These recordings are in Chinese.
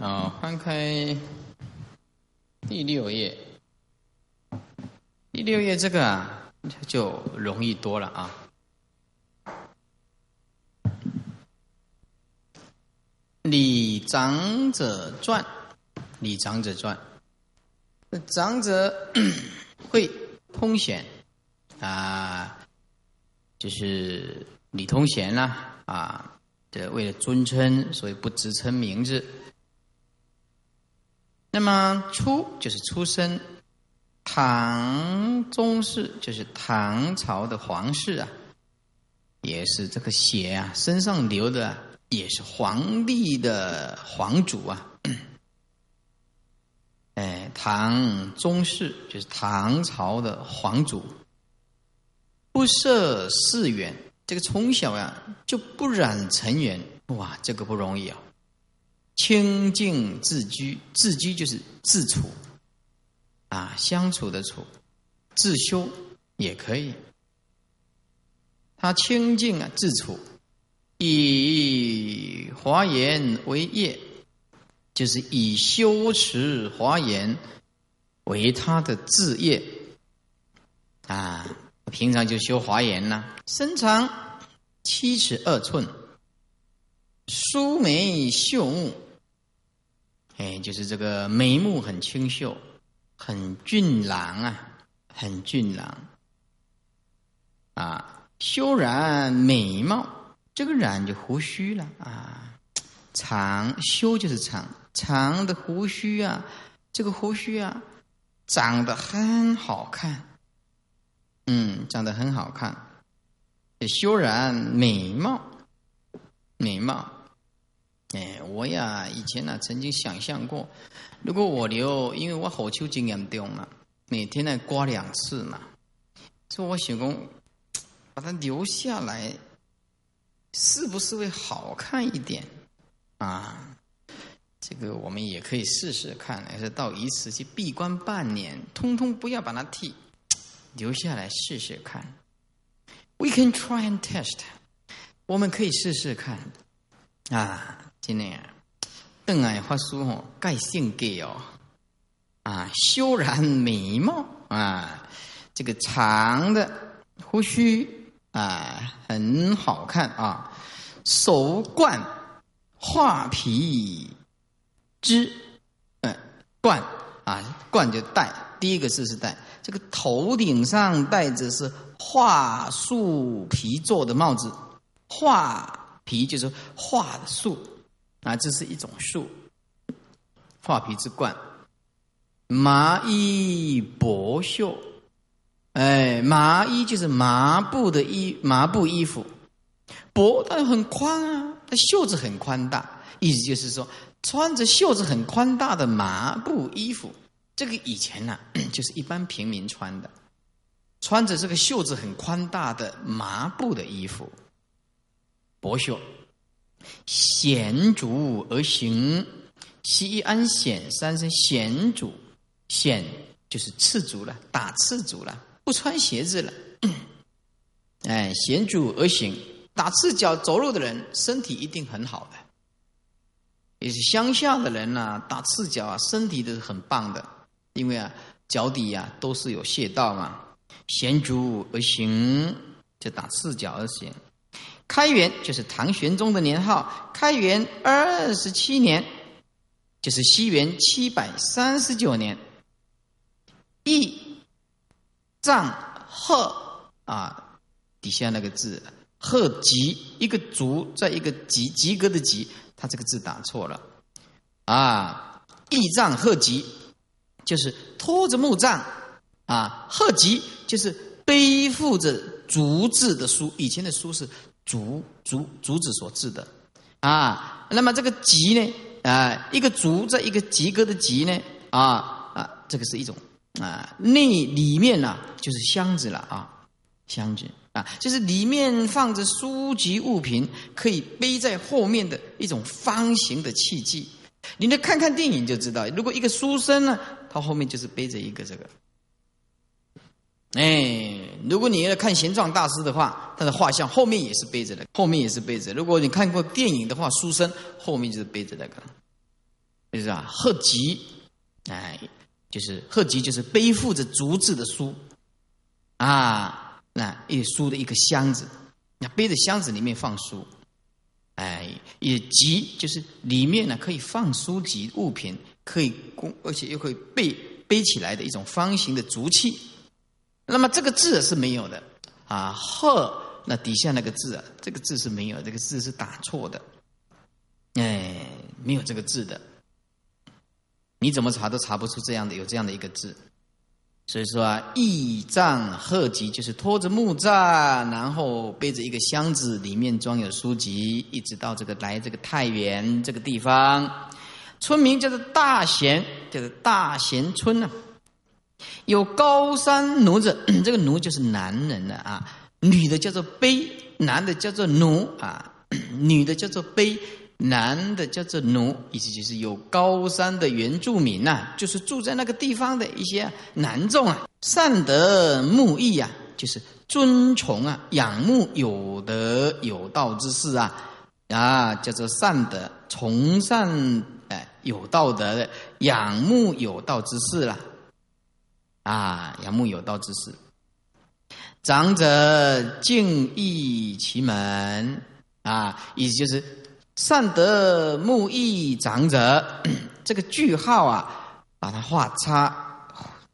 啊，翻开第六页，第六页这个啊，就容易多了啊。李长者传，李长者传，长者 会通显啊，就是李通贤啦啊。这为了尊称，所以不直称名字。那么出就是出生，唐宗室就是唐朝的皇室啊，也是这个血啊，身上流的也是皇帝的皇族啊。哎，唐宗室就是唐朝的皇族，不涉世远。这个从小呀就不染尘缘，哇，这个不容易啊！清净自居，自居就是自处啊，相处的处，自修也可以。他清净啊，自处，以华严为业，就是以修持华严为他的志业啊。平常就修华严呐，身长七尺二寸，梳眉秀目，哎，就是这个眉目很清秀，很俊朗啊，很俊朗啊，修然美貌，这个染就胡须了啊，长修就是长长的胡须啊，这个胡须啊，长得很好看。嗯，长得很好看，修然美貌，美貌。哎，我呀，以前呢曾经想象过，如果我留，因为我火球经验重嘛，每天呢刮两次嘛，所以我想讲，把它留下来，是不是会好看一点啊？这个我们也可以试试看，还是到一次去闭关半年，通通不要把它剃。留下来试试看，We can try and test。我们可以试试看啊，今天邓爱发书哦，盖性格哦啊，修然美貌啊，这个长的胡须啊，很好看啊，手冠画皮之，嗯，冠啊，冠就戴，第一个字是戴。这个头顶上戴着是桦树皮做的帽子，桦皮就是桦树啊，这是一种树，画皮之冠。麻衣薄袖，哎，麻衣就是麻布的衣，麻布衣服，薄但很宽啊，它袖子很宽大，意思就是说穿着袖子很宽大的麻布衣服。这个以前呢，就是一般平民穿的，穿着这个袖子很宽大的麻布的衣服，薄袖，显足而行，西安显三声显足，显就是赤足了，打赤足了，不穿鞋子了，哎，显足而行，打赤脚走路的人，身体一定很好的，也是乡下的人呐，打赤脚啊，身体都是很棒的。因为啊，脚底呀都是有穴道嘛，衔足而行，就打赤脚而行。开元就是唐玄宗的年号，开元二十七年，就是西元七百三十九年。义藏贺啊，底下那个字贺吉，一个足在一个吉及格的及，他这个字打错了啊，义藏贺吉。就是拖着木杖啊，贺吉就是背负着竹制的书，以前的书是竹竹竹子所制的啊。那么这个吉呢啊，一个竹在一个吉格的吉呢啊啊，这个是一种啊，内里面呢就是箱子了啊，箱子啊，就是里面放着书籍物品，可以背在后面的一种方形的器具。你来看看电影就知道，如果一个书生呢，他后面就是背着一个这个。哎，如果你要看玄奘大师的话，他的画像后面也是背着的，后面也是背着。如果你看过电影的话，书生后面就是背着那个。就是啊，鹤吉，哎，就是鹤吉，就是背负着竹子的书啊，那一书的一个箱子，那背着箱子里面放书，哎，也吉就是里面呢可以放书籍物品，可以供，而且又可以背背起来的一种方形的竹器。那么这个字是没有的。啊，鹤那底下那个字啊，这个字是没有，这个字是打错的，哎，没有这个字的。你怎么查都查不出这样的有这样的一个字，所以说啊，义藏鹤吉就是拖着木杖，然后背着一个箱子，里面装有书籍，一直到这个来这个太原这个地方，村民叫做大贤，叫做大贤村呢，有高山奴子，这个奴就是男人了啊，女的叫做卑，男的叫做奴啊，女的叫做卑。男的叫做奴，意思就是有高山的原住民呐，就是住在那个地方的一些男众啊，善德慕义啊，就是尊崇啊，仰慕有德有道之士啊，啊，叫做善德，崇善哎有道德的，仰慕有道之士啦，啊仰慕有道之士，长者敬意其门啊，意思就是。善德木义长者，这个句号啊，把它画叉，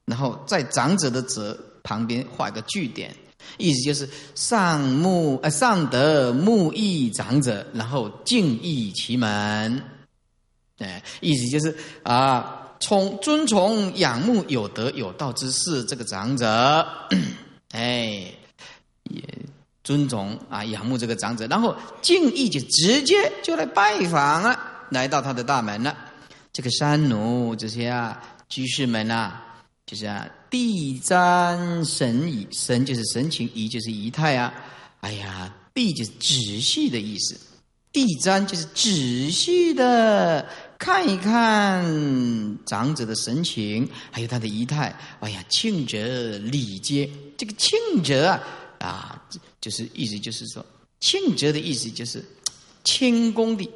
然后在长者的者旁边画一个句点，意思就是上慕呃上德木义长者，然后敬意其门，哎，意思就是啊，从尊崇仰慕有德有道之士这个长者，哎，也。尊重啊，仰慕这个长者，然后敬意就直接就来拜访了，来到他的大门了。这个山奴这些啊居士们呐，就是啊地瞻神仪，神就是神情，仪就是仪态啊。哎呀，地就是仔细的意思，地瞻就是仔细的看一看长者的神情，还有他的仪态。哎呀，庆者礼节，这个庆者啊。啊，就是意思就是说，庆者的意思就是轻功的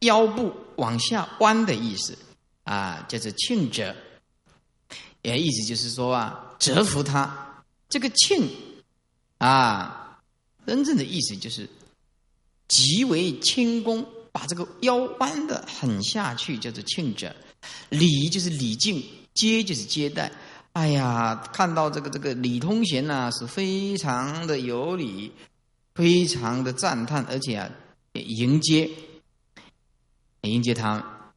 腰部往下弯的意思啊，叫做庆者。也意思就是说啊，折服他。这个庆啊，真正的意思就是极为轻功，把这个腰弯的很下去，叫做庆折。礼就是礼敬，接就是接待。哎呀，看到这个这个李通贤呐，是非常的有礼，非常的赞叹，而且啊，迎接迎接他，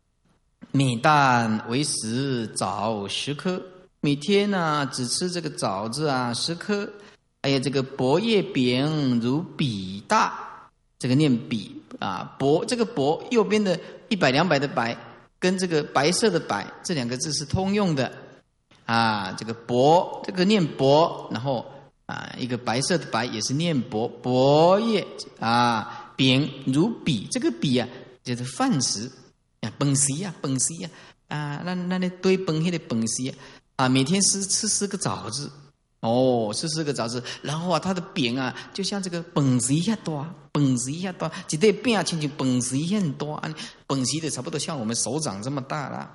米蛋为食枣十颗，每天呢只吃这个枣子啊十颗，还有这个薄叶饼如笔大，这个念笔啊薄这个薄右边的一百两百的百跟这个白色的白这两个字是通用的。啊，这个薄，这个念薄，然后啊，一个白色的白也是念薄，薄叶啊，扁如笔，这个笔啊，就是饭食啊，本食呀，本食呀，啊，那那那堆本黑的本食啊，每天吃吃四个枣子，哦，是四个枣子，然后啊，它的扁啊，就像这个本子一样多，本子一样多，一对扁啊，亲亲本子一样多啊，本子的差不多像我们手掌这么大了。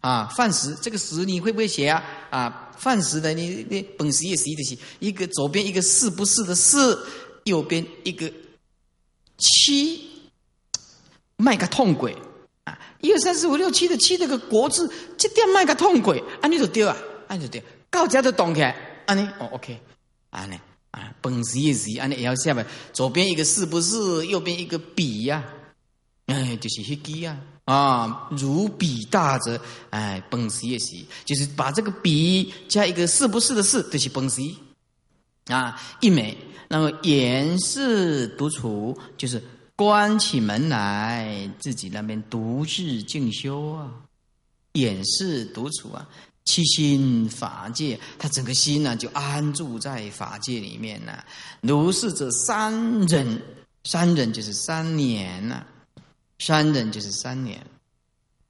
啊，饭食这个食你会不会写啊？啊，饭食的你你本食也是的写，一个左边一个是不是的是，右边一个七，卖个痛鬼啊！一二三四五六七的七这个国字，这点卖个痛鬼，啊你就丢啊，啊你就丢，高家都懂开，啊你哦 OK，啊呢啊本食也是，啊呢也要下面左边一个是不是，右边一个比呀，哎就是黑鸡啊。啊，如笔大者，哎，本事也是，就是把这个笔加一个是不是的是，就是本事啊，一枚。那么掩饰独处，就是关起门来自己那边独自静修啊，掩饰独处啊，七心法界，他整个心呢就安住在法界里面呢。如是者三忍，三忍就是三年呐。三忍就是三年，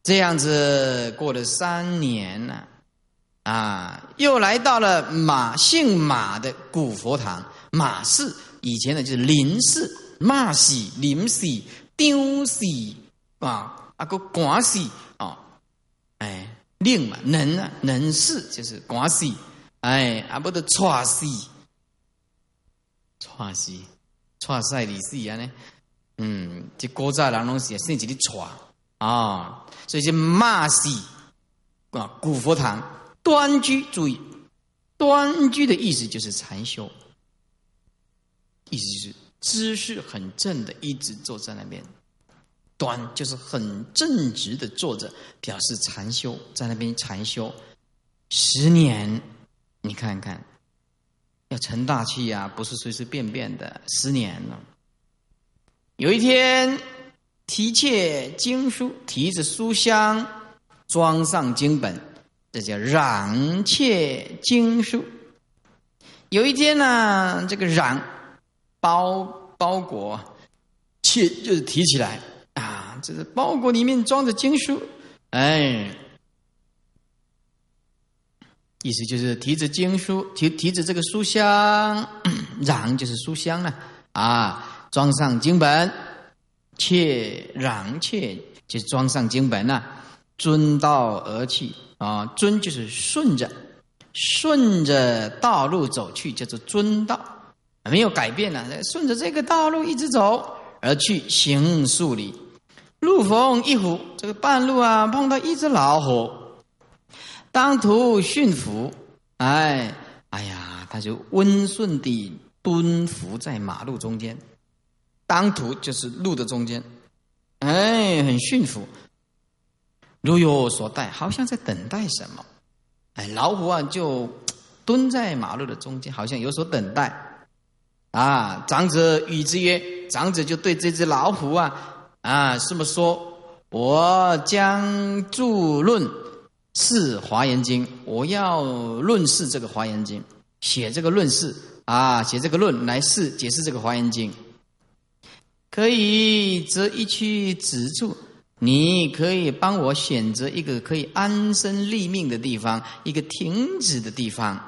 这样子过了三年了，啊，又来到了马姓马的古佛堂。马氏以前呢就是林氏，马喜、林喜、丢喜啊，啊个官氏啊，哎令嘛，能啊，能事就是关系，哎，啊不得错事，错事，错赛里事啊呢，嗯，这古早人拢是甚至的错。啊，所以就骂死啊，古佛堂端居，注意，端居的意思就是禅修，意思就是姿势很正的，一直坐在那边。端就是很正直的坐着，表示禅修，在那边禅修十年，你看看，要成大器啊，不是随随便便的。十年了，有一天提切经书，提着书箱装上经本，这叫攘切经书。有一天呢，这个攘包包裹，切就是提起来。这是包裹里面装着经书，哎，意思就是提着经书，提提着这个书箱，攘就是书箱了。啊，装上经本，切攘切就装上经本了，遵道而去啊，遵就是顺着，顺着道路走去叫做遵道，没有改变了，顺着这个道路一直走而去行数里。路逢一虎，这个半路啊碰到一只老虎，当途驯服，哎，哎呀，他就温顺地蹲伏在马路中间，当途就是路的中间，哎，很驯服，如有所待，好像在等待什么，哎，老虎啊就蹲在马路的中间，好像有所等待，啊，长者与之曰，长者就对这只老虎啊。啊，这么说，我将著论释华严经，我要论释这个华严经，写这个论释啊，写这个论来释解释这个华严经。可以择一区止住，你可以帮我选择一个可以安身立命的地方，一个停止的地方，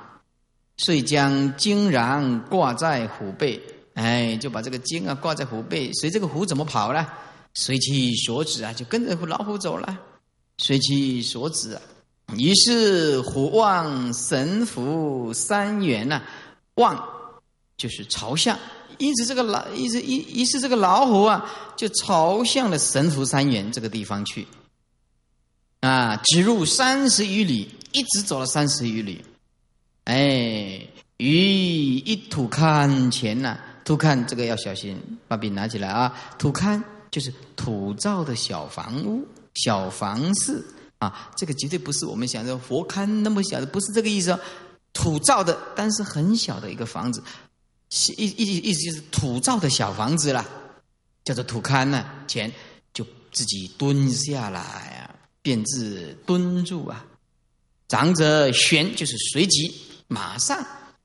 遂将经然挂在虎背，哎，就把这个经啊挂在虎背，随这个虎怎么跑呢？随其所指啊，就跟着老虎走了。随其所指啊，于是虎望神符三元呐，望就是朝向，因此这个老，因此一，于是这个老虎啊，就朝向了神符三元这个地方去。啊，直入三十余里，一直走了三十余里。哎，于一土坎前呐，土坎这个要小心，把笔拿起来啊，土坎。就是土造的小房屋、小房室啊，这个绝对不是我们想的佛龛那么小的，不是这个意思。哦土造的，但是很小的一个房子，意意意思就是土造的小房子啦，叫做土龛呢。前就自己蹲下来啊，便自蹲住啊。长者旋就是随即马上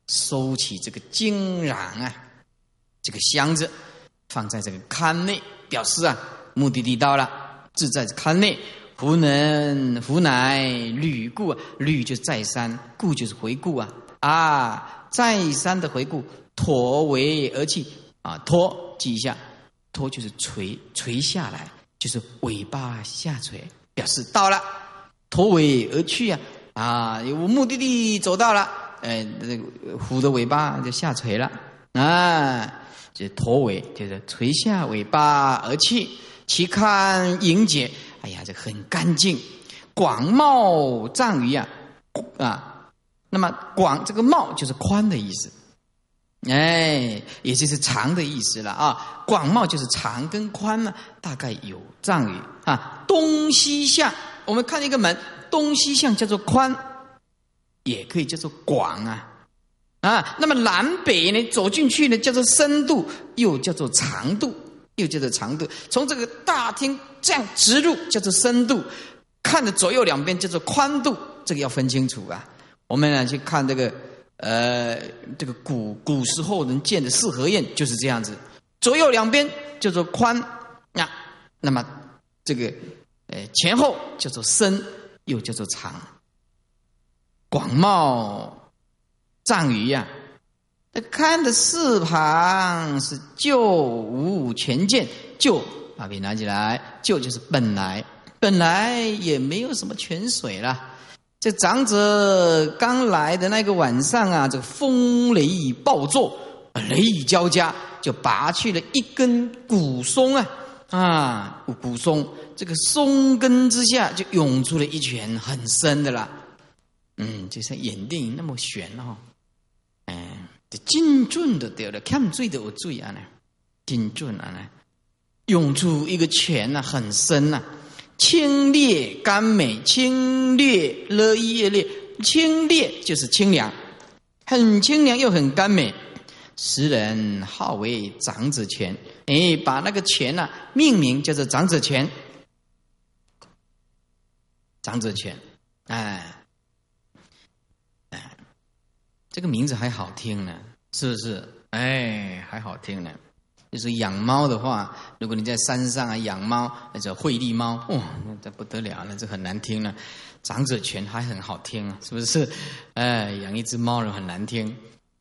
收起这个金壤啊，这个箱子放在这个龛内。表示啊，目的地到了，自在龛内。胡能胡乃履故，履就是再三，故就是回顾啊啊！再三的回顾，驼尾而去啊，驼记一下，驼就是垂垂下来，就是尾巴下垂，表示到了，驼尾而去啊啊！我目的地走到了，哎，这个虎的尾巴就下垂了啊。这驼尾，就是垂下尾巴而去。其看迎接，哎呀，这很干净。广袤藏于啊啊，那么广这个袤就是宽的意思，哎，也就是长的意思了啊。广袤就是长跟宽呢，大概有藏语啊。东西向，我们看一个门，东西向叫做宽，也可以叫做广啊。啊，那么南北呢？走进去呢，叫做深度，又叫做长度，又叫做长度。从这个大厅这样直入，叫做深度；看着左右两边，叫做宽度。这个要分清楚啊。我们呢去看这个，呃，这个古古时候人建的四合院就是这样子，左右两边叫做宽啊。那么这个，呃，前后叫做深，又叫做长，广袤。藏鱼呀，看的四旁是旧无全见，旧把笔拿起来，旧就是本来本来也没有什么泉水了。这长者刚来的那个晚上啊，这个风雷暴作，雷雨交加，就拔去了一根古松啊啊，古松，这个松根之下就涌出了一泉很深的了。嗯，就像演电影那么悬哦。哎，这精准的对了，看最的我最啊呢，精准啊呢，涌出一个泉呐，很深呐。清冽甘美，清冽乐意乐烈，清冽就是清凉，很清凉又很甘美。时人号为长子泉，哎，把那个泉呐命名叫做长子泉，长子泉，哎，这个名字还好听呢，是不是？哎，还好听呢。就是养猫的话，如果你在山上啊养猫，那叫惠利猫，哇，那这不得了了，这很难听了。长者泉还很好听啊，是不是？哎，养一只猫人很难听。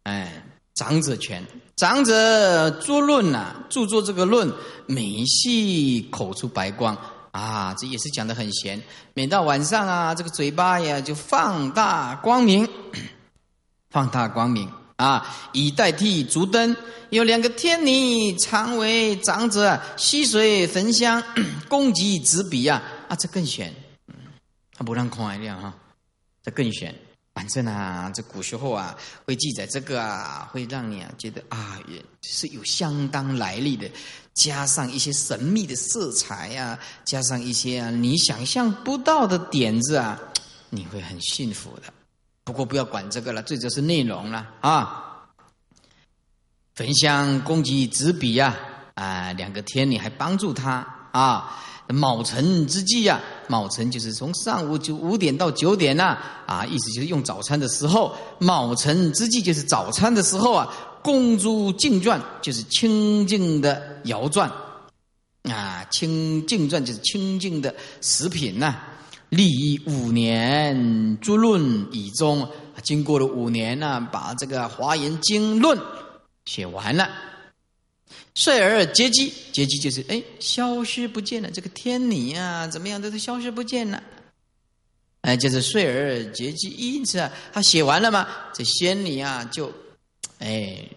哎，长者泉，长者作论呐，著作这个论，每系口出白光啊，这也是讲的很闲。每到晚上啊，这个嘴巴呀就放大光明，放大光明。啊，以代替烛灯，有两个天女常为长者溪水焚香，供给纸笔啊，啊，这更玄，他不让空一亮哈，这更玄。反正啊，这古时候啊，会记载这个啊，会让你啊觉得啊，也是有相当来历的，加上一些神秘的色彩呀，加上一些啊你想象不到的点子啊，你会很幸福的。不过不要管这个了，最主要是内容了啊！焚香供给纸笔呀，啊，两个天女还帮助他啊。卯辰之际呀，卯辰就是从上午就五点到九点呐，啊，意思就是用早餐的时候。卯辰之际就是早餐的时候啊，供诸净转就是清净的摇转啊，清净转就是清净的食品呐。历五年诸论已终，经过了五年呢，把这个《华严经论》写完了。遂而结机，结机就是哎，消失不见了。这个天女啊，怎么样，都是消失不见了。哎，就是遂而结机，因此啊，他写完了嘛，这仙女啊，就哎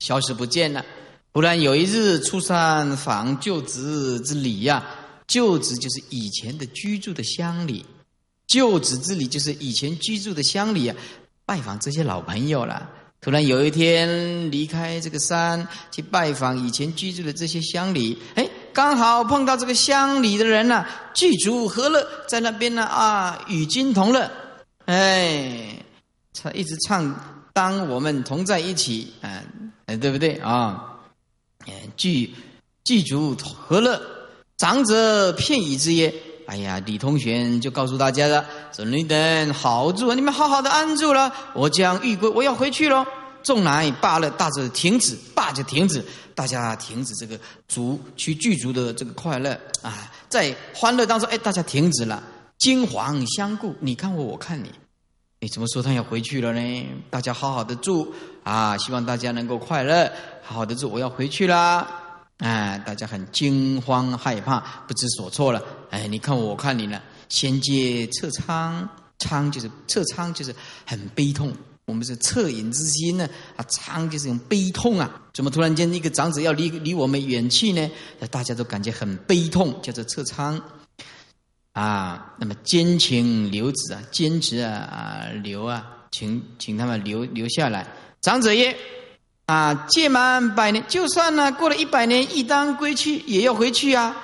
消失不见了。忽然有一日出山访旧址之礼呀。旧址就是以前的居住的乡里，旧址之里就是以前居住的乡里啊，拜访这些老朋友了。突然有一天离开这个山去拜访以前居住的这些乡里，哎，刚好碰到这个乡里的人呢，具足和乐，在那边呢啊，与君同乐，哎，他一直唱，当我们同在一起，啊，哎，对不对啊？哎，具具足和乐。长者片语之曰：“哎呀，李同学就告诉大家了，说你等好住，你们好好的安住了，我将欲归，我要回去喽。众乃罢了，大者停止，罢就停止，大家停止这个足去具足的这个快乐啊，在欢乐当中，哎，大家停止了，金黄相顾，你看我，我看你，你怎么说他要回去了呢？大家好好的住啊，希望大家能够快乐，好好的住，我要回去啦。”哎，大家很惊慌害怕，不知所措了。哎，你看我，看你呢。先接侧仓，仓就是侧仓，就是很悲痛。我们是恻隐之心呢，啊，仓就是种悲痛啊。怎么突然间一个长者要离离我们远去呢？大家都感觉很悲痛，叫做侧仓。啊，那么坚情留子啊，坚持啊啊留啊，请请他们留留下来。长者曰。啊，届满百年，就算呢过了一百年，一当归去，也要回去啊。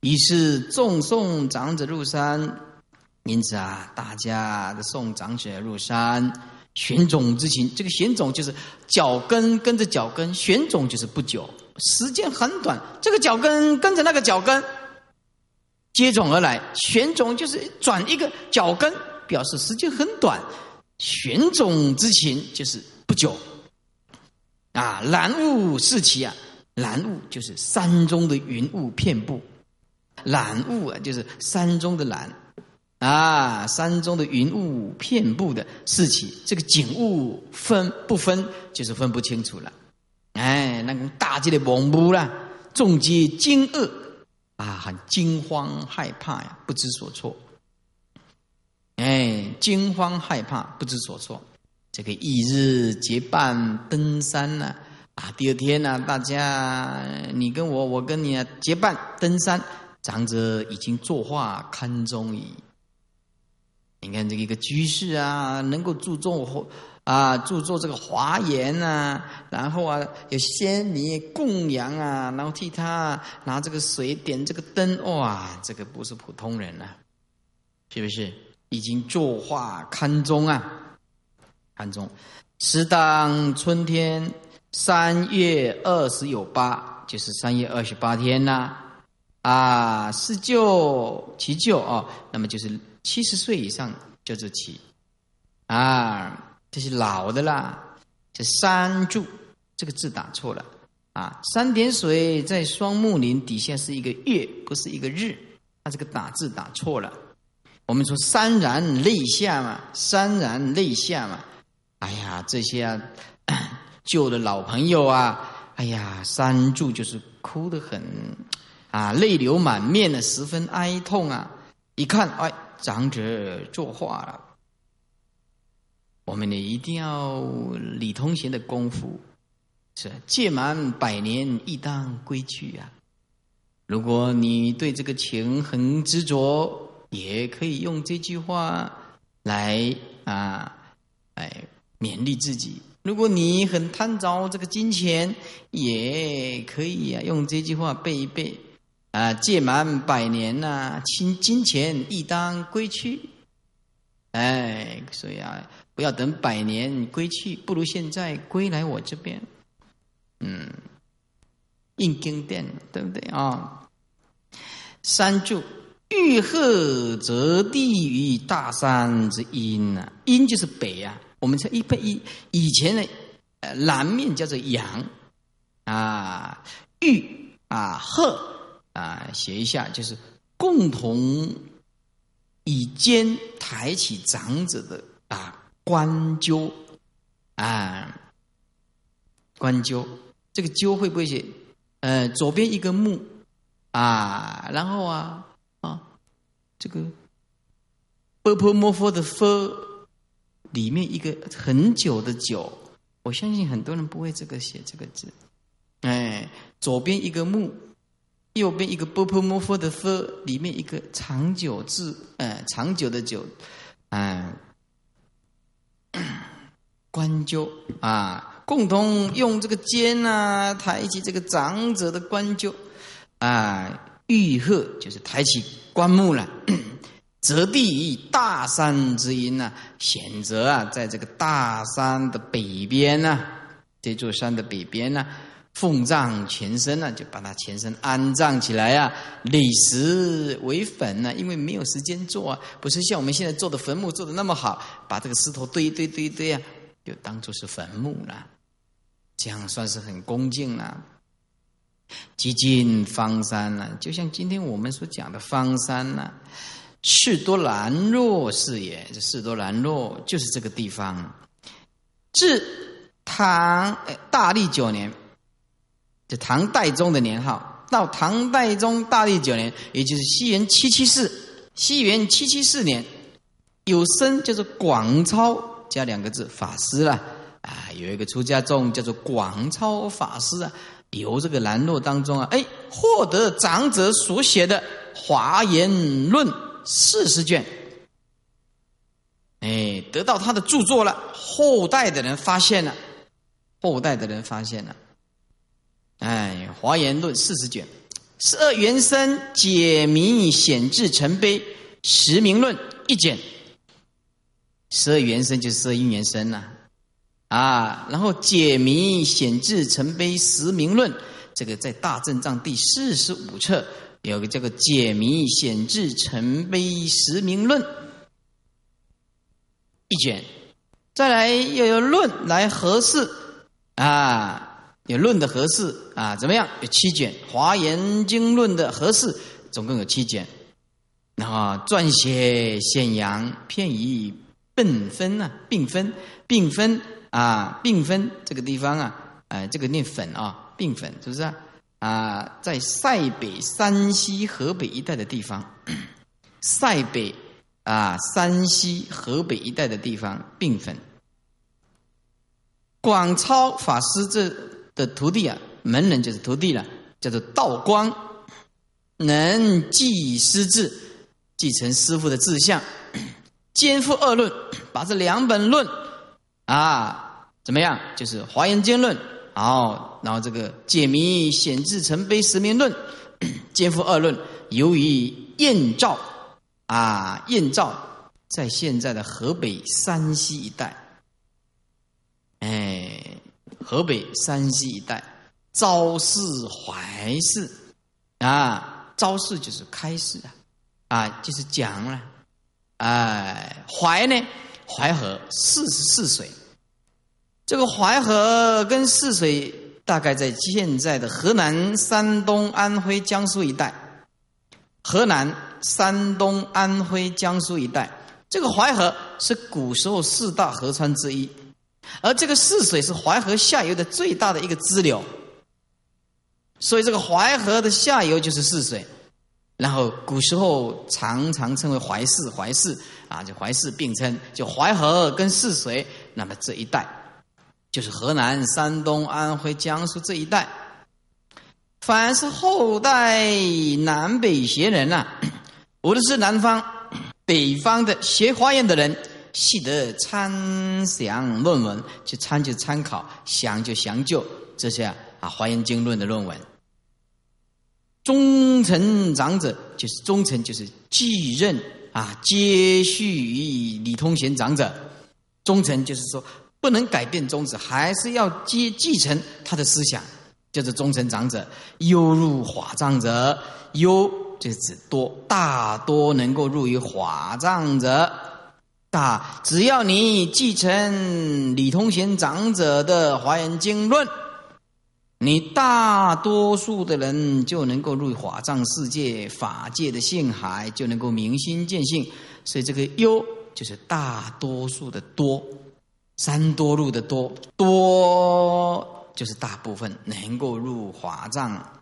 于是众送长者入山，因此啊，大家的送长者入山，选种之情，这个玄种就是脚跟跟着脚跟，选种就是不久，时间很短。这个脚跟跟着那个脚跟接踵而来，选种就是转一个脚跟，表示时间很短。选种之情就是不久。啊，蓝雾四起啊，蓝雾就是山中的云雾遍布，蓝雾啊就是山中的蓝，啊，山中的云雾遍布的四起，这个景物分不分就是分不清楚了，哎，那个大街的蒙布啦，众皆惊愕，啊，很惊慌害怕呀，不知所措。哎，惊慌害怕，不知所措。这个翌日结伴登山呢，啊，第二天呢，大家你跟我，我跟你啊，结伴登山。长者已经作画堪中矣。你看这个一个居士啊，能够注重啊，著作这个华严啊，然后啊，有仙女供养啊，然后替他拿这个水点这个灯，哇，这个不是普通人啊，是不是？已经作画堪中啊，堪中。时当春天三月二十有八，就是三月二十八天呐，啊，四舅其舅啊，那么就是七十岁以上叫做七，啊。这是老的啦，这三柱这个字打错了啊！三点水在双木林底下是一个月，不是一个日，他这个打字打错了。我们说潸然泪下嘛，潸然泪下嘛。哎呀，这些啊 旧的老朋友啊，哎呀，三柱就是哭得很啊，泪流满面的，十分哀痛啊！一看，哎，长者作画了。我们呢一定要理通贤的功夫，是届满百年亦当归去啊！如果你对这个情很执着，也可以用这句话来啊，来勉励自己。如果你很贪着这个金钱，也可以啊，用这句话背一背啊，届满百年呐，金金钱亦当归去。哎，所以啊。不要等百年归去，不如现在归来我这边。嗯，印经殿对不对啊？三柱欲壑则地于大山之阴呐，阴就是北啊。我们说一般以以前的呃南面叫做阳啊，玉啊鹤啊写一下就是共同以肩抬起长者的啊。关鸠啊，关鸠，这个鸠会不会写？呃，左边一个木啊，然后啊啊，这个波波摩佛的佛里面一个很久的久，我相信很多人不会这个写这个字。哎，左边一个木，右边一个波波摩佛的佛里面一个长久字，呃，长久的久，嗯。关鸠啊，共同用这个肩呐，抬起这个长者的关鸠啊，玉鹤就是抬起棺木了，择地于大山之阴呐，选择啊，在这个大山的北边呐，这座山的北边呐，奉葬全身呢，就把他全身安葬起来啊，立石为坟呢，因为没有时间做啊，不是像我们现在做的坟墓做的那么好，把这个石头堆一堆堆一堆啊。就当做是坟墓了，这样算是很恭敬了。极尽方山呢，就像今天我们所讲的方山呢，士多兰若是也。这士多兰若就是这个地方。至唐大历九年，这唐代宗的年号，到唐代宗大历九年，也就是西元七七四。西元七七四年，有僧叫做广超。加两个字法师了啊，有一个出家众叫做广超法师啊，由这个兰若当中啊，哎，获得长者所写的《华严论》四十卷，哎，得到他的著作了。后代的人发现了，后代的人发现了，哎，《华严论》四十卷，十二元生解谜显智成碑十名论一卷。十二元生就是十二因缘生呐，啊，然后解谜显智成碑十名论，这个在大正藏第四十五册有个这个解谜显智成碑实名论一卷，再来又有论来合适啊，有论的合适啊，怎么样？有七卷华严经论的合适，总共有七卷，然后撰写显扬片语。并分啊，并分，并分啊，并分这个地方啊，哎，这个念粉啊，并粉是不是啊？啊，在塞北、山西、河北一带的地方，塞北啊、山西、河北一带的地方并分。广超法师这的徒弟啊，门人就是徒弟了，叫做道光，能继师志，继承师傅的志向，肩负二论，把这两本论啊，怎么样？就是《华严经论》，好，然后这个解谜显智成悲十名论，肩负二论，由于燕赵啊，燕赵在现在的河北、山西一带。哎，河北、山西一带，昭示、怀氏啊，昭示就是开始啊，啊，就是讲了，哎，淮呢，淮河四十四水，这个淮河跟泗水大概在现在的河南、山东、安徽、江苏一带，河南、山东、安徽、江苏一带，这个淮河是古时候四大河川之一。而这个泗水是淮河下游的最大的一个支流，所以这个淮河的下游就是泗水，然后古时候常常称为淮泗，淮泗啊，就淮泗并称，就淮河跟泗水，那么这一带。就是河南、山东、安徽、江苏这一带。凡是后代南北学人呐，无论是南方、北方的学华严的人。系得参详论文，去参就参考，详就详究这些啊《华严经论》的论文。忠臣长者就是忠臣，就是继任啊，接续于李通贤长者。忠臣就是说不能改变宗旨，还是要接继承他的思想，叫做忠诚长者。优入华藏者，优就是指多，大多能够入于华藏者。大，只要你继承李通贤长者的《华严经论》，你大多数的人就能够入法藏世界、法界的性海，就能够明心见性。所以这个“优”就是大多数的“多”，三多路的“多”，多就是大部分能够入华藏。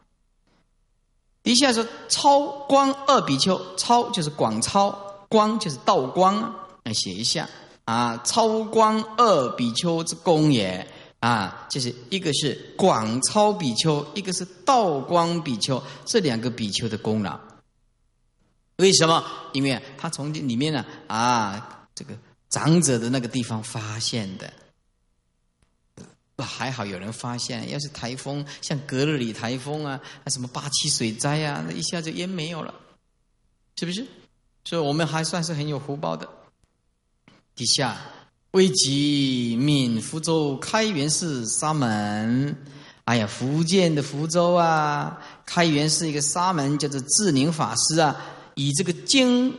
底下说超光二比丘，超就是广超，光就是道光。来写一下啊，超光二比丘之功也啊，就是一个是广超比丘，一个是道光比丘，这两个比丘的功劳。为什么？因为他从这里面呢啊，这个长者的那个地方发现的，还好有人发现。要是台风，像格勒里台风啊，什么八七水灾啊，那一下就烟没有了，是不是？所以我们还算是很有福报的。底下，危急闽福州开元寺沙门，哎呀，福建的福州啊，开元寺一个沙门叫做智宁法师啊，以这个经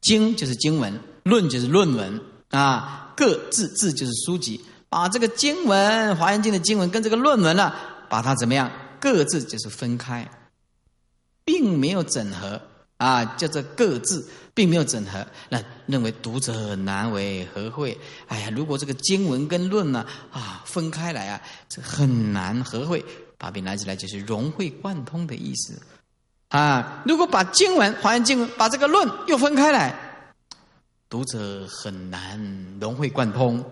经就是经文，论就是论文啊，各字字就是书籍，把这个经文《华严经》的经文跟这个论文呢，把它怎么样？各自就是分开，并没有整合。啊，叫做各自，并没有整合，那认为读者难为何会。哎呀，如果这个经文跟论呢啊分开来啊，这很难何会。把笔拿起来就是融会贯通的意思啊。如果把经文还原经文，把这个论又分开来，读者很难融会贯通。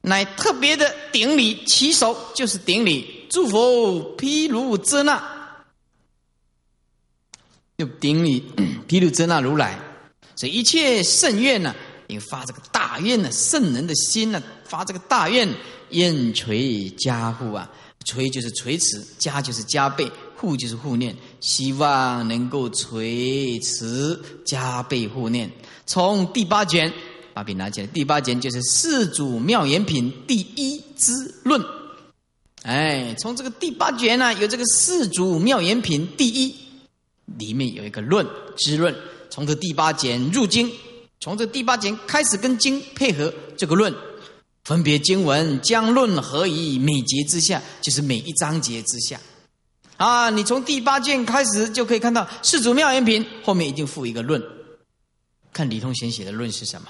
乃特别的顶礼，起手就是顶礼，祝福毗卢遮那。就顶礼 毗卢遮那如来，所以一切圣愿呢，你发这个大愿呢，圣人的心呢，发这个大愿，愿垂加护啊，垂就是垂持，加就是加倍，护就是护念，希望能够垂慈加倍护念。从第八卷把笔拿起来，第八卷就是四祖妙言品第一之论。哎，从这个第八卷呢，有这个四祖妙言品第一。里面有一个论之论，从这第八卷入经，从这第八卷开始跟经配合这个论，分别经文将论合于每节之下，就是每一章节之下。啊，你从第八卷开始就可以看到世祖妙言品后面一定附一个论，看李通贤写的论是什么，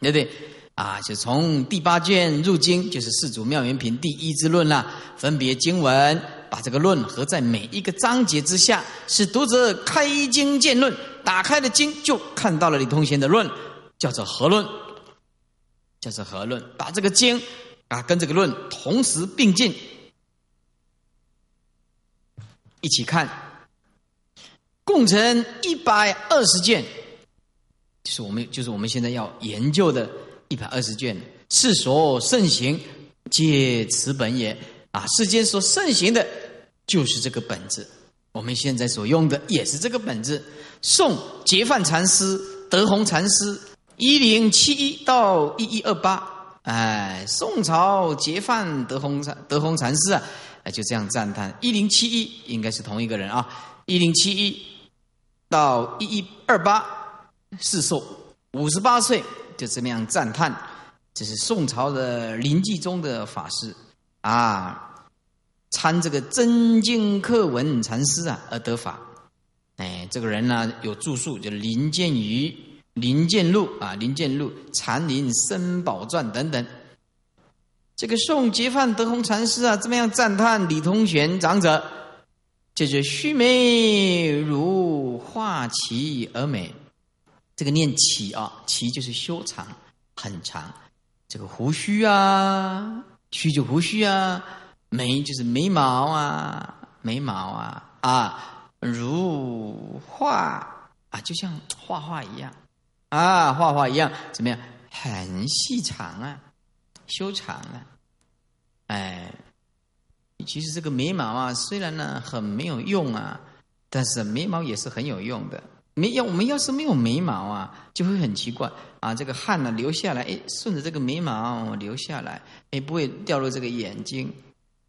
对不对？啊，就从第八卷入经，就是世祖妙言品第一之论啦，分别经文把这个论合在每一个章节之下，使读者开经见论，打开了经就看到了李通贤的论，叫做合论，叫做合论，把这个经啊跟这个论同时并进，一起看，共成一百二十卷，就是我们就是我们现在要研究的一百二十卷，世所盛行，皆此本也。啊，世间所盛行的，就是这个本子。我们现在所用的也是这个本子。宋结范禅师、德宏禅师，一零七一到一一二八。哎，宋朝结范德宏禅德宏禅师啊，哎就这样赞叹。一零七一应该是同一个人啊。一零七一到一一二八，世寿五十八岁，就这么样赞叹。这是宋朝的临济宗的法师。啊，参这个真经课文禅师啊而得法，哎，这个人呢有著述，就林建瑜《林建录》啊，《林建录》《禅林森宝传》等等。这个宋杰范德宏禅师啊，怎么样赞叹李通玄长者？就是须眉如画齐而美，这个念齐啊，齐就是修长很长，这个胡须啊。须就胡须啊，眉就是眉毛啊，眉毛啊啊，如画啊，就像画画一样啊，画画一样，怎么样？很细长啊，修长啊，哎，其实这个眉毛啊，虽然呢很没有用啊，但是眉毛也是很有用的。没要我们要是没有眉毛啊，就会很奇怪啊。这个汗呢流下来，哎，顺着这个眉毛流下来，哎，不会掉入这个眼睛，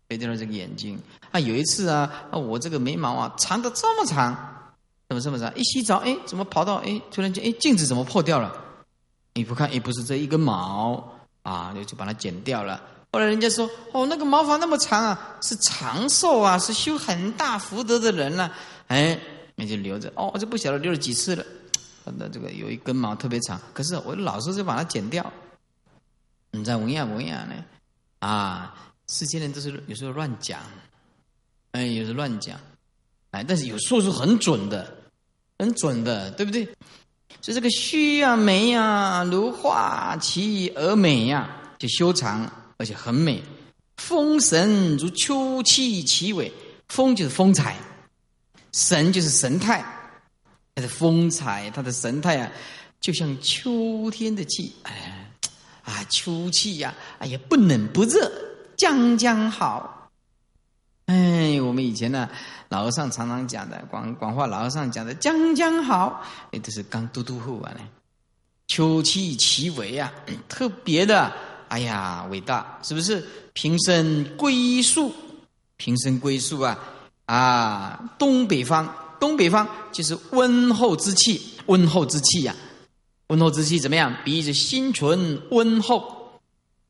会掉入这个眼睛。啊，有一次啊，啊，我这个眉毛啊长的这么长，怎么这么长？一洗澡，哎，怎么跑到哎，突然间，哎，镜子怎么破掉了？你不看，哎，不是这一根毛啊，就就把它剪掉了。后来人家说，哦，那个毛发那么长啊，是长寿啊，是修很大福德的人了，哎。那就留着哦，我就不晓得留了几次了。那这个有一根毛特别长，可是我老是就把它剪掉。你在文雅文雅呢？啊，世间人都是有时候乱讲，哎，有时乱讲，哎，但是有数是很准的，很准的，对不对？所以这个须啊、眉啊，如画其而美呀，就修长而且很美。风神如秋气其尾，风就是风采。神就是神态，它的风采，它的神态啊，就像秋天的气，哎，啊，秋气呀，哎呀，不冷不热，将将好。哎，我们以前呢，老和尚常常讲的，广广化老和尚讲的，将将好，哎，都是刚嘟嘟后完了。秋气其为啊，特别的，哎呀，伟大，是不是？平生归宿，平生归宿啊。啊，东北方，东北方就是温厚之气，温厚之气呀，温厚之气怎么样？比喻着心存温厚，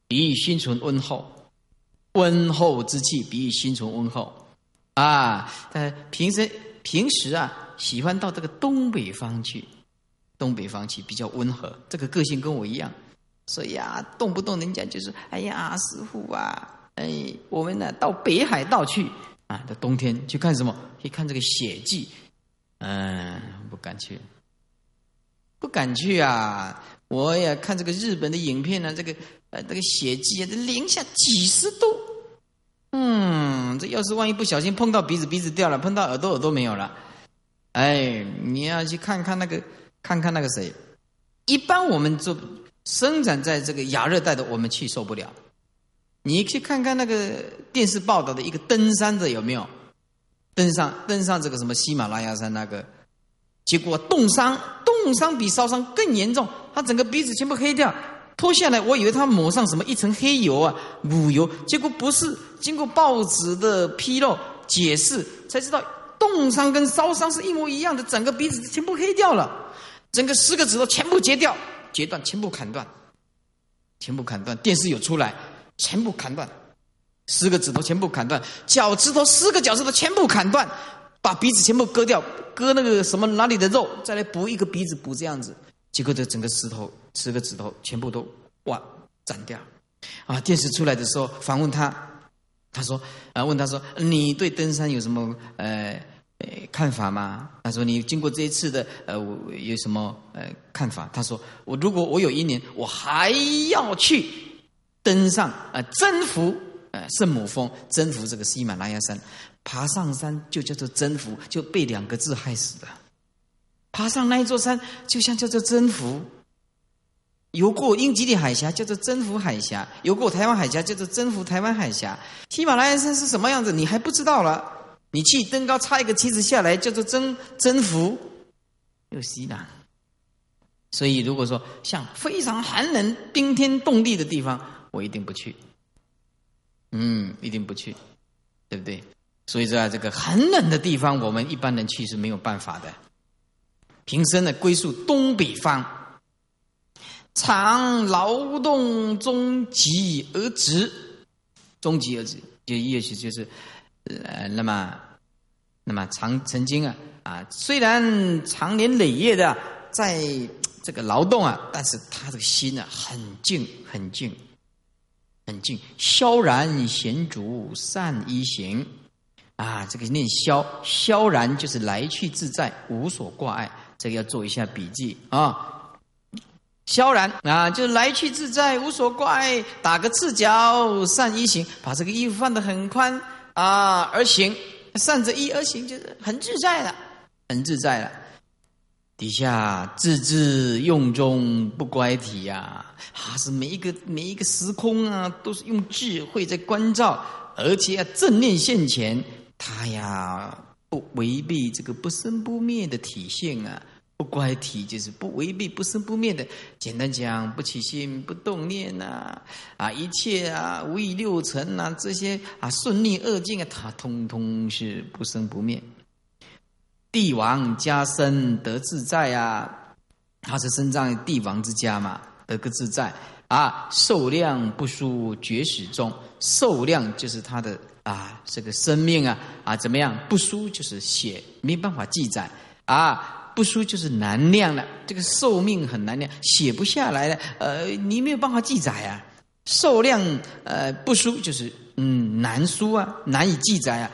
比喻心存温厚，温厚之气比喻心存温厚啊。他平时平时啊，喜欢到这个东北方去，东北方去比较温和，这个个性跟我一样，所以啊，动不动人家就是哎呀，师傅啊，哎，我们呢到北海道去。啊，到冬天去看什么？去看这个雪季，嗯，不敢去，不敢去啊！我也看这个日本的影片呢，这个呃，那个血迹啊，这零下几十度，嗯，这要是万一不小心碰到鼻子，鼻子掉了；碰到耳朵，耳朵没有了。哎，你要去看看那个，看看那个谁？一般我们做生长在这个亚热带的，我们去受不了。你去看看那个电视报道的一个登山者有没有登上登上这个什么喜马拉雅山那个，结果冻伤，冻伤比烧伤更严重，他整个鼻子全部黑掉，脱下来，我以为他抹上什么一层黑油啊，乳油，结果不是，经过报纸的披露解释才知道，冻伤跟烧伤是一模一样的，整个鼻子全部黑掉了，整个四个指头全部截掉，截断，全部砍断，全部砍断，电视有出来。全部砍断，十个指头全部砍断，脚趾头十个脚趾头全部砍断，把鼻子全部割掉，割那个什么哪里的肉，再来补一个鼻子，补这样子，结果这整个石头十个指头全部都哇斩掉。啊！电视出来的时候访问他，他说啊，问他说，你对登山有什么呃呃看法吗？他说你经过这一次的呃我有什么呃看法？他说我如果我有一年我还要去登上啊征服呃圣母峰，征服这个喜马拉雅山，爬上山就叫做征服，就被两个字害死的。爬上那一座山，就像叫做征服。游过英吉利海峡叫做征服海峡，游过台湾海峡叫做征服台湾海峡。喜马拉雅山是什么样子，你还不知道了？你去登高插一个旗子下来，叫做征征服，有西南。所以如果说像非常寒冷、冰天冻地的地方，我一定不去。嗯，一定不去，对不对？所以在这个很冷的地方，我们一般人去是没有办法的。平生呢，归宿东北方。常劳动终极而止，终极而止，就意思就是，呃，那么，那么常曾经啊啊，虽然长年累月的在这个劳动啊，但是他这个心啊很静，很静，很静，萧然闲足善一行，啊，这个念萧萧然就是来去自在，无所挂碍，这个要做一下笔记啊。萧然啊，就来去自在，无所怪。打个赤脚，善衣行，把这个衣服放得很宽啊，而行，善着衣而行，就是很自在了，很自在了。底下字字用中不乖体呀，啊，是每一个每一个时空啊，都是用智慧在关照，而且要正念现前，他呀不违背这个不生不灭的体现啊。不乖体就是不违背不生不灭的，简单讲，不起心不动念呐，啊，一切啊，无以六尘呐，这些啊，顺逆恶境啊，它通通是不生不灭。帝王加身得自在啊，他是生在帝王之家嘛，得个自在啊，寿量不输绝始中，寿量就是他的啊，这个生命啊啊，怎么样不输就是写没办法记载啊。不输就是难量了，这个寿命很难量，写不下来了。呃，你没有办法记载啊。寿量呃不输就是嗯难输啊，难以记载啊。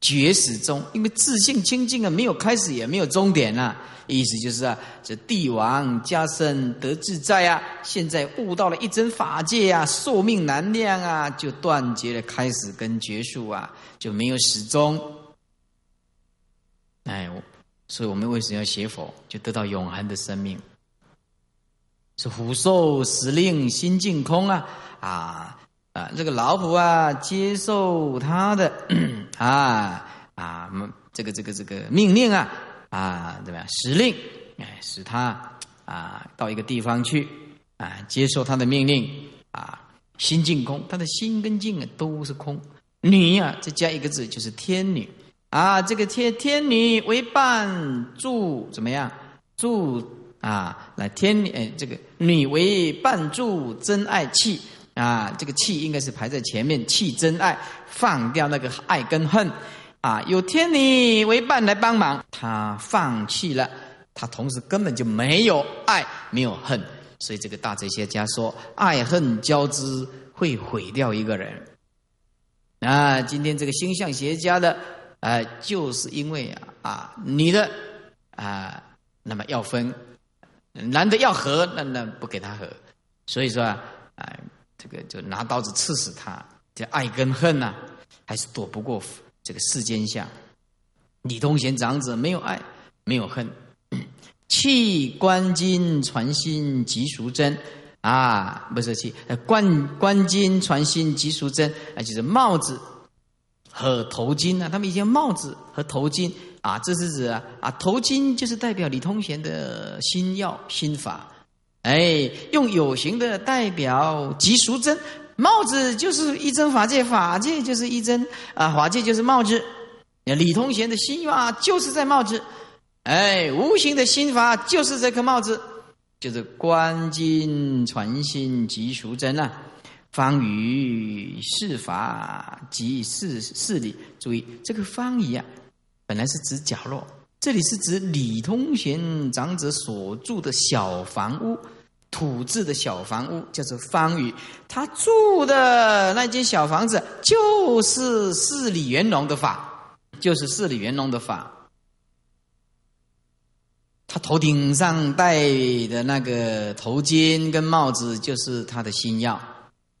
绝始终，因为自信清净啊，没有开始也没有终点呐。意思就是啊，这帝王加身得自在啊，现在悟到了一真法界啊，寿命难量啊，就断绝了开始跟结束啊，就没有始终。哎。所以我们为什么要学佛？就得到永恒的生命。是虎兽时令心净空啊啊啊！这个老虎啊，接受他的 啊啊，这个这个这个命令啊啊，怎么样？时令哎，使他啊到一个地方去啊，接受他的命令啊，心净空，他的心跟境啊都是空。女啊，再加一个字，就是天女。啊，这个天天女为伴助怎么样？助啊，来天女，这个女为伴助真爱气啊，这个气应该是排在前面，气真爱，放掉那个爱跟恨啊，有天女为伴来帮忙，他放弃了，他同时根本就没有爱，没有恨，所以这个大哲学家说，爱恨交织会毁掉一个人。啊，今天这个星象学家的。啊，就是因为啊啊，女的啊，那么要分，男的要和，那那不给他和，所以说啊，这个就拿刀子刺死他，这爱跟恨呐，还是躲不过这个世间相。李通贤长子没有爱，没有恨，弃观金传心即赎真啊，不是弃观观金传心即赎真啊，就是帽子。和头巾啊？他们以前帽子和头巾啊，这是指啊啊头巾就是代表李通贤的心药心法，哎，用有形的代表即赎真，帽子就是一真法界，法界就是一真啊，法界就是帽子，李通贤的心药就是在帽子，哎，无形的心法就是这颗帽子，就是观经传心即赎真啊。方于事法及事事理，注意这个方仪啊，本来是指角落，这里是指李通贤长者所住的小房屋，土制的小房屋，叫做方宇。他住的那间小房子，就是四里圆融的法，就是四里圆融的法。他头顶上戴的那个头巾跟帽子，就是他的心药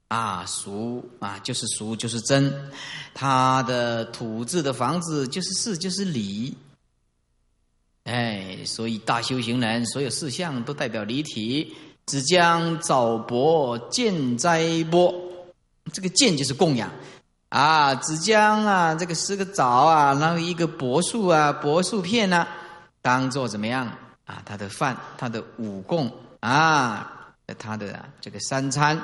啊，俗啊，就是俗，就是真。他的土制的房子，就是事，就是理。哎，所以大修行人所有事项都代表离体。只将早薄见斋播，这个见就是供养啊。只将啊这个十个枣啊，然后一个柏树啊，柏树片呢，当做怎么样啊？他的饭，他的五供啊，他的这个三餐。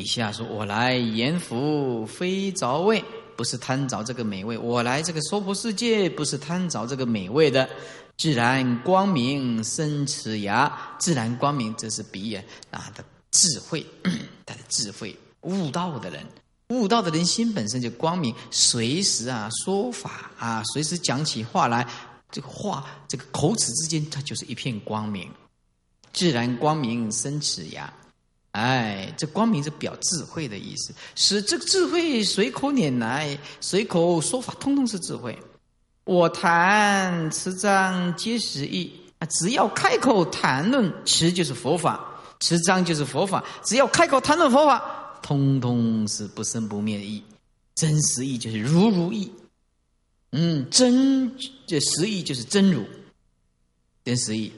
以下说：“我来言福，非着味，不是贪着这个美味。我来这个娑婆世界，不是贪着这个美味的。自然光明生齿牙，自然光明，这是鼻眼啊的智慧，他的智慧，悟道的人，悟道的人心本身就光明，随时啊说法啊，随时讲起话来，这个话，这个口齿之间，它就是一片光明。自然光明生齿牙。”哎，这光明是表智慧的意思，使这个智慧随口拈来，随口说法，通通是智慧。我谈持章皆实义啊，只要开口谈论，持就是佛法，持章就是佛法，只要开口谈论佛法，通通是不生不灭的义，真实义就是如如意。嗯，真这实义就是真如，真实义。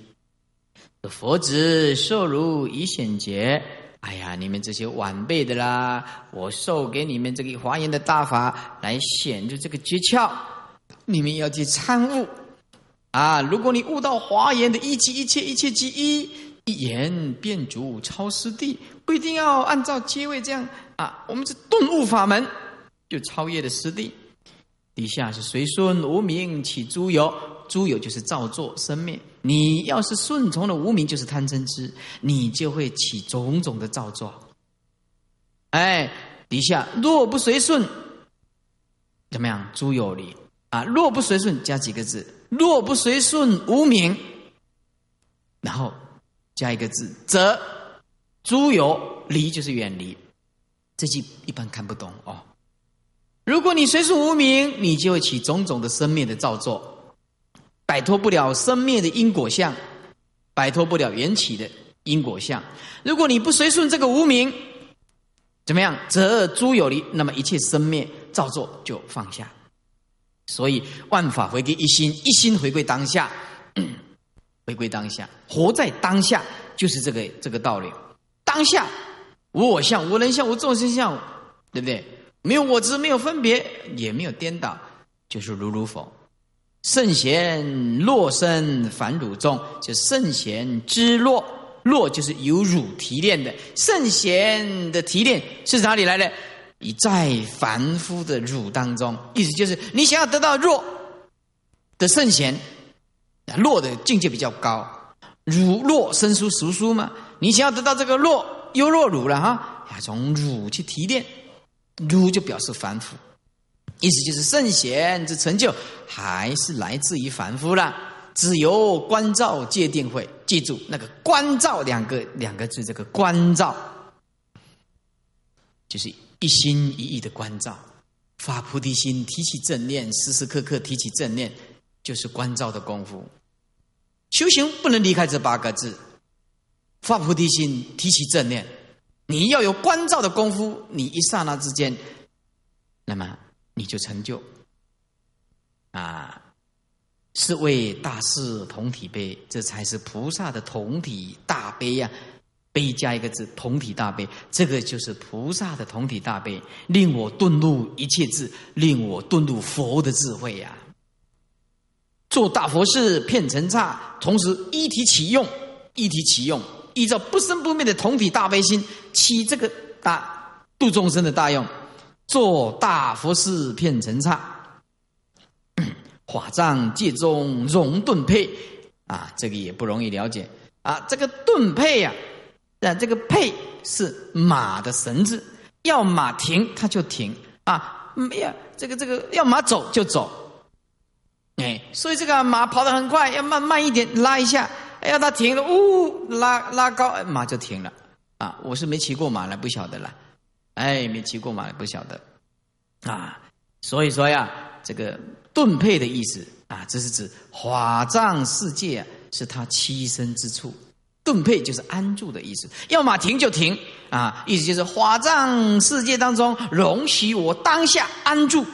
佛子受如以显节。哎呀，你们这些晚辈的啦，我授给你们这个华严的大法来显出这个诀窍，你们要去参悟啊！如果你悟到华严的一即一切，一切即一，一言便足超师地，不一定要按照阶位这样啊。我们是顿悟法门，就超越了师地。底下是随顺无名起诸有。诸有就是造作生灭，你要是顺从了无名，就是贪嗔痴，你就会起种种的造作。哎，底下若不随顺，怎么样？诸有离啊！若不随顺，加几个字？若不随顺无名，然后加一个字，则诸有离就是远离。这句一般看不懂哦。如果你随顺无名，你就会起种种的生灭的造作。摆脱不了生灭的因果相，摆脱不了缘起的因果相。如果你不随顺这个无名，怎么样？则诸有离，那么一切生灭造作就放下。所以万法回归一心，一心回归当下，回归当下，活在当下，就是这个这个道理。当下无我相、无人相、无众生相，对不对？没有我执，没有分别，也没有颠倒，就是如如否。圣贤落身凡乳中，就圣贤之落，落就是由乳提炼的。圣贤的提炼是哪里来的？已在凡夫的乳当中，意思就是你想要得到弱的圣贤，弱的境界比较高，乳弱生出熟书嘛。你想要得到这个弱，优弱乳了哈，要从乳去提炼，乳就表示凡夫。意思就是圣贤之成就还是来自于凡夫了，只有关照界定会记住那个关照两个两个字，这个关照就是一心一意的关照，发菩提心，提起正念，时时刻刻提起正念，就是关照的功夫。修行不能离开这八个字，发菩提心，提起正念，你要有关照的功夫，你一刹那之间，那么。你就成就啊，是为大事同体悲，这才是菩萨的同体大悲呀。悲加一个字，同体大悲，这个就是菩萨的同体大悲，令我顿入一切智，令我顿入佛的智慧呀。做大佛事，骗尘刹，同时一体启用，一体启用，依照不生不灭的同体大悲心，起这个大度众生的大用。做大佛事片尘刹，法藏界中容顿配啊，这个也不容易了解啊。这个顿配呀，啊，这个配是马的绳子，要马停它就停啊，没有这个这个要马走就走，哎，所以这个马跑得很快，要慢慢一点拉一下哎呀，它停了，呜，拉拉高，马就停了。啊，我是没骑过马了，不晓得了。哎，没骑过马，不晓得。啊，所以说呀，这个顿配的意思啊，这是指法藏世界啊，是他栖身之处。顿配就是安住的意思，要么停就停啊，意思就是法藏世界当中容许我当下安住，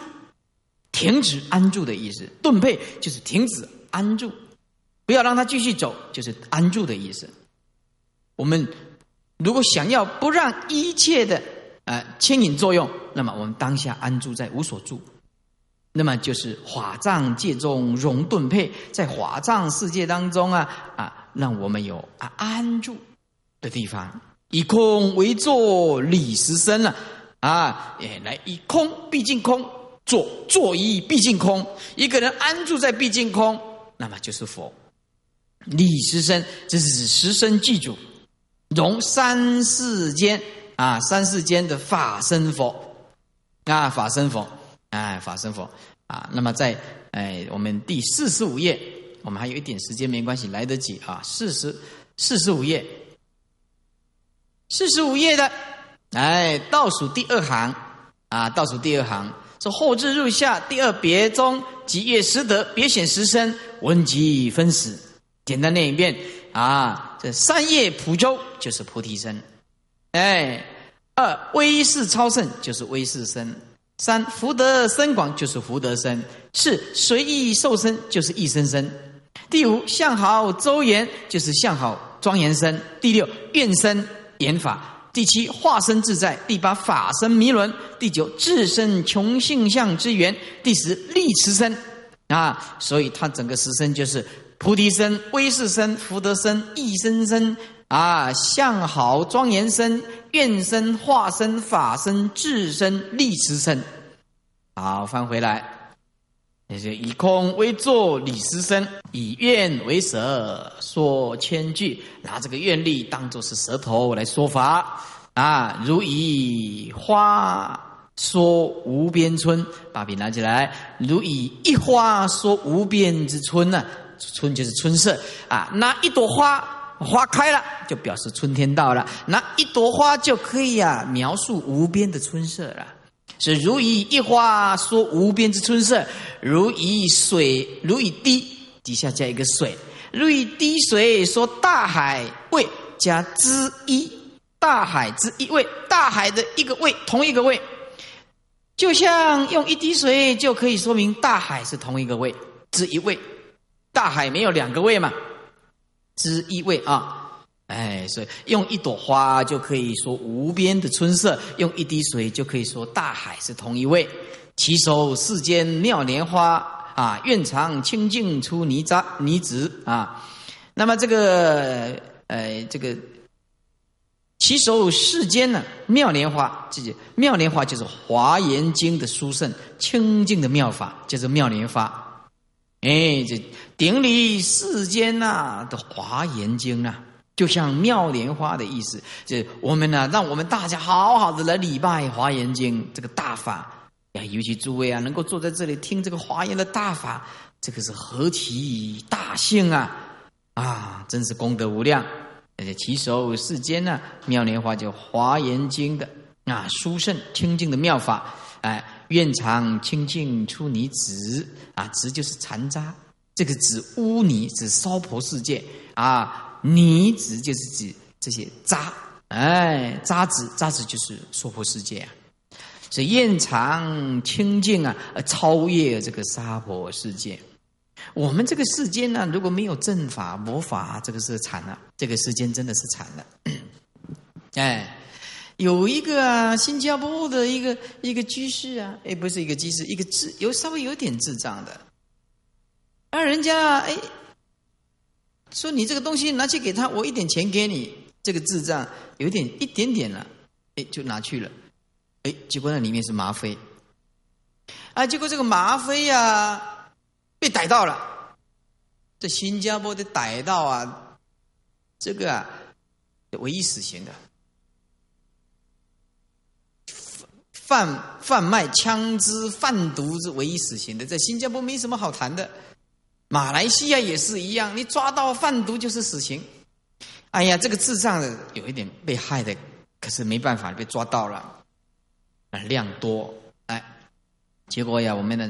停止安住的意思。顿配就是停止安住，不要让它继续走，就是安住的意思。我们如果想要不让一切的呃牵引作用，那么我们当下安住在无所住，那么就是法藏界中容顿配，在法藏世界当中啊啊。让我们有啊安住的地方，以空为坐，理实身了啊！哎，来以空毕竟空，坐坐以毕竟空。一个人安住在毕竟空，那么就是佛。理实身，这是指实身记住，容三世间啊，三世间的法身佛啊，法身佛，哎，法身佛啊。那么在哎，我们第四十五页。我们还有一点时间，没关系，来得及啊！四十四十五页，四十五页的，哎，倒数第二行啊，倒数第二行说后至入夏第二别中即月时得别显时身闻即分死。简单念一遍啊，这三叶普州就是菩提身，哎，二威势超胜就是威势身，三福德深广就是福德身，四随意受身就是一生身。第五，相好周延就是相好庄严身；第六，愿身言法；第七，化身自在；第八，法身弥伦；第九，自身穷性相之源；第十，力持身。啊，所以他整个十身就是菩提身、威势身、福德身、一身身。啊，相好庄严身、愿身、化身、法身、智身、力持身。好，翻回来。那就以空为坐，理实身；以愿为舌，说千句。拿这个愿力当做是舌头来说法啊，如以花说无边春，把笔拿起来，如以一花说无边之春呢？春就是春色啊，拿一朵花，花开了就表示春天到了，拿一朵花就可以啊描述无边的春色了。是如以一花说无边之春色，如以水，如以滴底下加一个水，如以滴水说大海味加之一，大海之一味，大海的一个味，同一个味，就像用一滴水就可以说明大海是同一个味，之一味，大海没有两个味嘛，之一味啊。哎，所以用一朵花就可以说无边的春色，用一滴水就可以说大海是同一位。其手世间妙莲花啊，愿常清净出泥渣泥子啊。那么这个呃，这个其手世间呢，妙莲花，这妙莲花就是华严经的殊胜清净的妙法，就是妙莲花。哎，这顶礼世间呐的华严经啊。就像妙莲花的意思，这我们呢，让我们大家好好的来礼拜《华严经》这个大法呀。尤其诸位啊，能够坐在这里听这个华严的大法，这个是何其大幸啊！啊，真是功德无量。而且其手世间呢，妙莲花就《华严经》的啊，殊胜清净的妙法。哎，愿常清净出泥子啊，子就是残渣，这个指污泥，指娑婆世界啊。泥子就是指这些渣，哎，渣子，渣子就是娑婆世界啊，所以厌长清净啊，超越这个娑婆世界。我们这个世间呢，如果没有正法魔法，这个是惨了，这个世间真的是惨了。哎，有一个啊，新加坡的一个一个居士啊，哎，不是一个居士，一个智有稍微有点智障的，啊人家哎。说你这个东西拿去给他，我一点钱给你。这个智障有点一点点了，哎，就拿去了。哎，结果那里面是吗啡。啊，结果这个吗啡呀被逮到了，这新加坡的逮到啊，这个啊唯一死刑的，贩贩卖枪支、贩毒是唯一死刑的，在新加坡没什么好谈的。马来西亚也是一样，你抓到贩毒就是死刑。哎呀，这个智障的有一点被害的，可是没办法被抓到了，啊，量多，哎，结果呀，我们的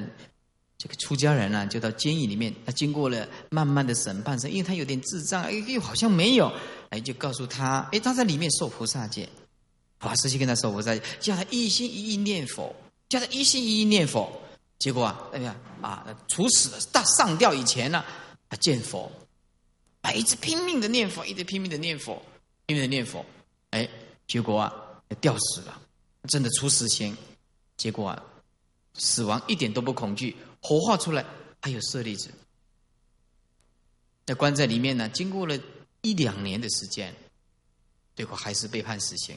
这个出家人呢，就到监狱里面，他经过了慢慢的审判，是因为他有点智障，哎，又好像没有，哎，就告诉他，哎，他在里面受菩萨戒，法师去跟他说：“我在，叫他一心一意念佛，叫他一心一意念佛。结果啊，哎呀啊，处死了大上吊以前呢，他见佛，啊，一直拼命的念佛，一直拼命的念佛，拼命的念佛，哎，结果啊，吊死了，真的处死刑。结果啊，死亡一点都不恐惧，活化出来还有舍利子，在关在里面呢，经过了一两年的时间，结果还是被判死刑。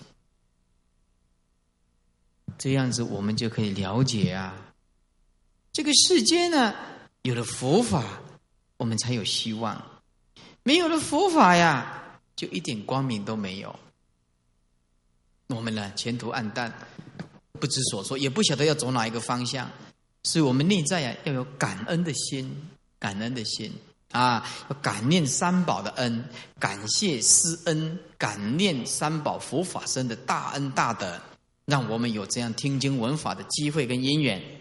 这样子，我们就可以了解啊。这个世间呢，有了佛法，我们才有希望；没有了佛法呀，就一点光明都没有。我们呢，前途暗淡，不知所措，也不晓得要走哪一个方向。所以我们内在呀，要有感恩的心，感恩的心啊，要感念三宝的恩，感谢师恩，感念三宝佛法生的大恩大德，让我们有这样听经闻法的机会跟因缘。